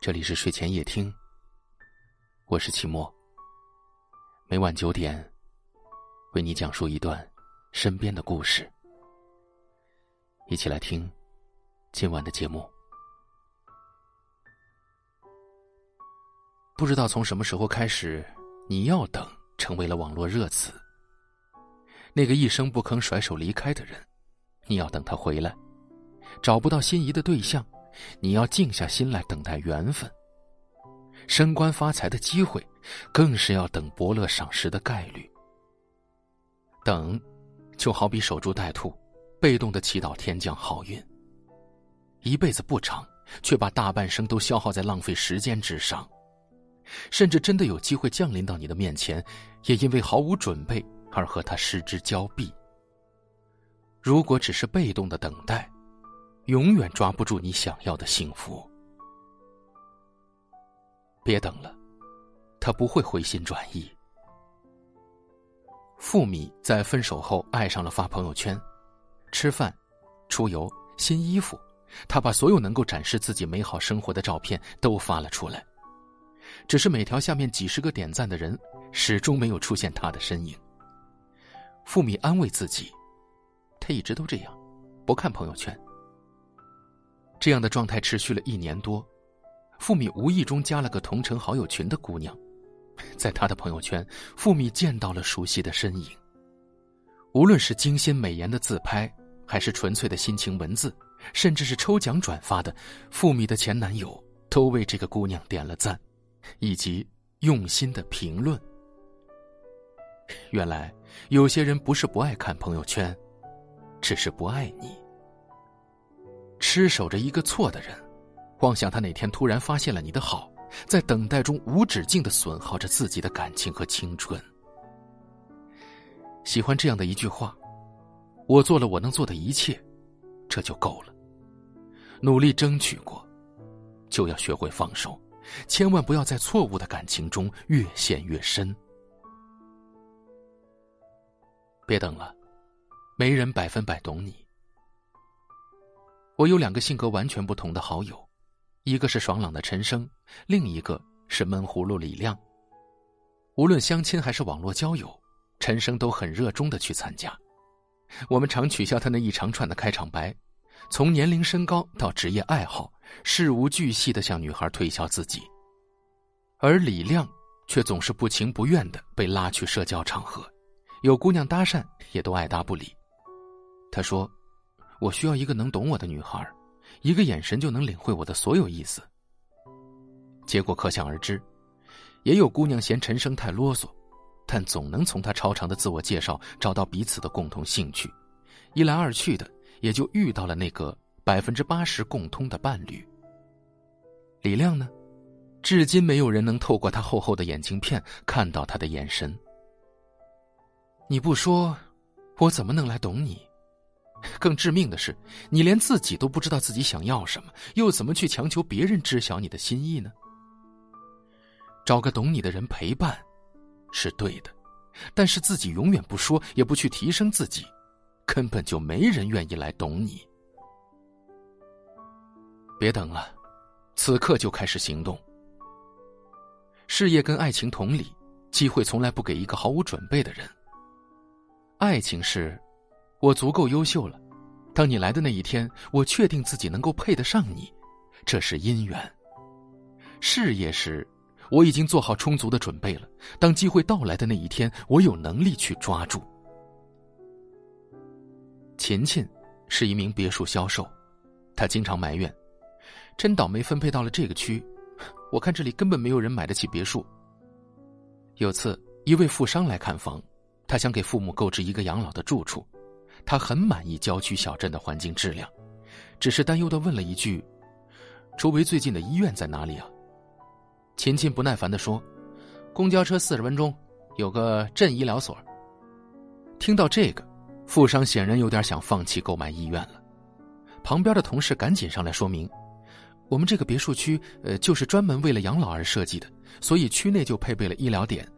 这里是睡前夜听，我是齐墨。每晚九点，为你讲述一段身边的故事。一起来听今晚的节目。不知道从什么时候开始，“你要等”成为了网络热词。那个一声不吭甩手离开的人，你要等他回来；找不到心仪的对象。你要静下心来等待缘分。升官发财的机会，更是要等伯乐赏识的概率。等，就好比守株待兔，被动的祈祷天降好运。一辈子不长，却把大半生都消耗在浪费时间之上。甚至真的有机会降临到你的面前，也因为毫无准备而和他失之交臂。如果只是被动的等待。永远抓不住你想要的幸福。别等了，他不会回心转意。付米在分手后爱上了发朋友圈，吃饭、出游、新衣服，他把所有能够展示自己美好生活的照片都发了出来。只是每条下面几十个点赞的人，始终没有出现他的身影。付米安慰自己，他一直都这样，不看朋友圈。这样的状态持续了一年多，付米无意中加了个同城好友群的姑娘，在她的朋友圈，付米见到了熟悉的身影。无论是精心美颜的自拍，还是纯粹的心情文字，甚至是抽奖转发的，付米的前男友都为这个姑娘点了赞，以及用心的评论。原来，有些人不是不爱看朋友圈，只是不爱你。痴守着一个错的人，妄想他哪天突然发现了你的好，在等待中无止境的损耗着自己的感情和青春。喜欢这样的一句话：“我做了我能做的一切，这就够了。”努力争取过，就要学会放手，千万不要在错误的感情中越陷越深。别等了，没人百分百懂你。我有两个性格完全不同的好友，一个是爽朗的陈生，另一个是闷葫芦李亮。无论相亲还是网络交友，陈生都很热衷的去参加。我们常取笑他那一长串的开场白，从年龄、身高到职业爱好，事无巨细的向女孩推销自己。而李亮却总是不情不愿的被拉去社交场合，有姑娘搭讪也都爱答不理。他说。我需要一个能懂我的女孩，一个眼神就能领会我的所有意思。结果可想而知，也有姑娘嫌陈生太啰嗦，但总能从他超长的自我介绍找到彼此的共同兴趣，一来二去的也就遇到了那个百分之八十共通的伴侣。李亮呢，至今没有人能透过他厚厚的眼镜片看到他的眼神。你不说，我怎么能来懂你？更致命的是，你连自己都不知道自己想要什么，又怎么去强求别人知晓你的心意呢？找个懂你的人陪伴，是对的，但是自己永远不说，也不去提升自己，根本就没人愿意来懂你。别等了，此刻就开始行动。事业跟爱情同理，机会从来不给一个毫无准备的人。爱情是。我足够优秀了，当你来的那一天，我确定自己能够配得上你，这是姻缘。事业时，我已经做好充足的准备了，当机会到来的那一天，我有能力去抓住。琴琴是一名别墅销售，她经常埋怨：“真倒霉，分配到了这个区，我看这里根本没有人买得起别墅。”有次，一位富商来看房，他想给父母购置一个养老的住处。他很满意郊区小镇的环境质量，只是担忧的问了一句：“周围最近的医院在哪里啊？”秦秦不耐烦的说：“公交车四十分钟，有个镇医疗所。”听到这个，富商显然有点想放弃购买医院了。旁边的同事赶紧上来说明：“我们这个别墅区，呃，就是专门为了养老而设计的，所以区内就配备了医疗点，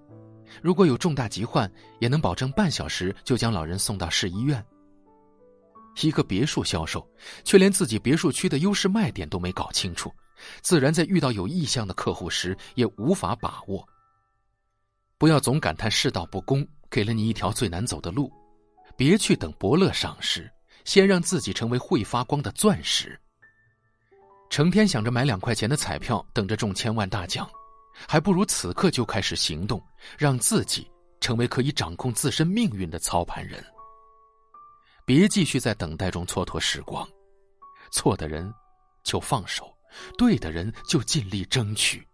如果有重大疾患，也能保证半小时就将老人送到市医院。”一个别墅销售，却连自己别墅区的优势卖点都没搞清楚，自然在遇到有意向的客户时也无法把握。不要总感叹世道不公，给了你一条最难走的路，别去等伯乐赏识，先让自己成为会发光的钻石。成天想着买两块钱的彩票，等着中千万大奖，还不如此刻就开始行动，让自己成为可以掌控自身命运的操盘人。别继续在等待中蹉跎时光，错的人就放手，对的人就尽力争取。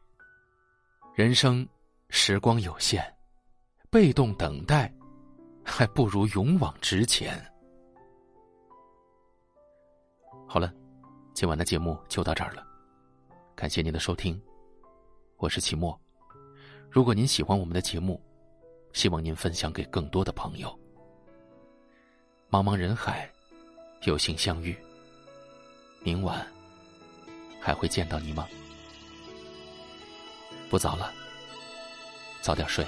人生时光有限，被动等待，还不如勇往直前。好了，今晚的节目就到这儿了，感谢您的收听，我是齐墨。如果您喜欢我们的节目，希望您分享给更多的朋友。茫茫人海，有幸相遇。明晚还会见到你吗？不早了，早点睡，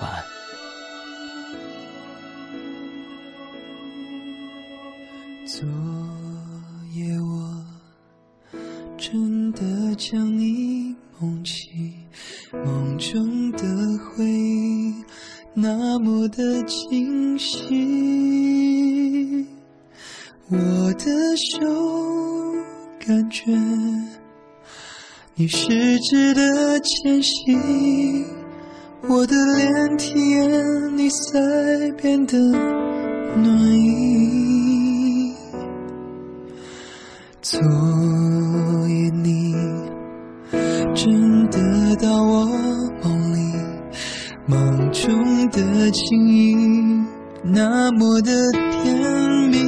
晚安。昨夜我真的将你梦起，梦中的回。那么的清晰，我的手感觉你十指的牵系，我的脸体验你腮边的暖意。昨夜你真的到我。中的情意那么的甜蜜，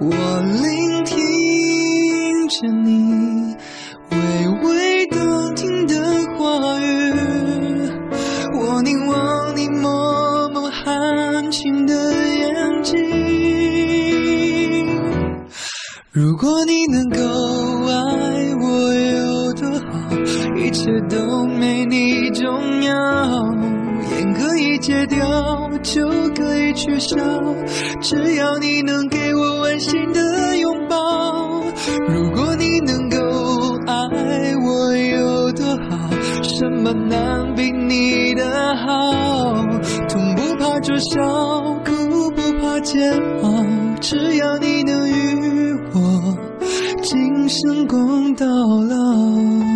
我聆听着你微微动听的话语，我凝望你默默含情的眼睛。如果你能够爱我有多好，一切都没你。戒掉，就可以取消，只要你能给我温馨的拥抱。如果你能够爱我有多好，什么难比你的好？痛不怕灼烧，苦不怕煎熬，只要你能与我今生共到老。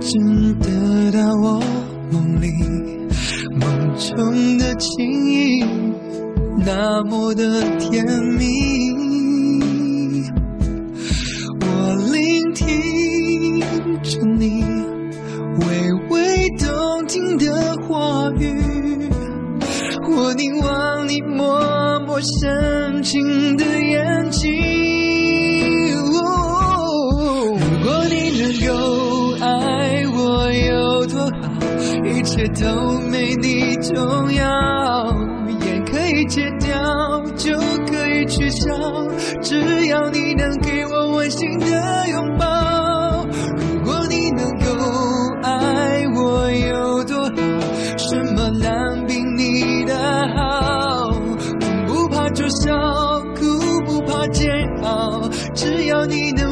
真的到我梦里，梦中的情意那么的甜蜜。我聆听着你微微动听的话语，我凝望你。默默深情的眼睛。一切都没你重要，烟可以戒掉，酒可以取消，只要你能给我温馨的拥抱。如果你能够爱我有多好，什么难比你的好？痛不怕灼烧，苦不怕煎熬，只要你能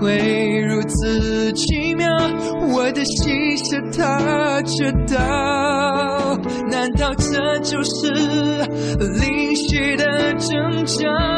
会如此奇妙？我的心是他知道，难道这就是灵犀的征兆？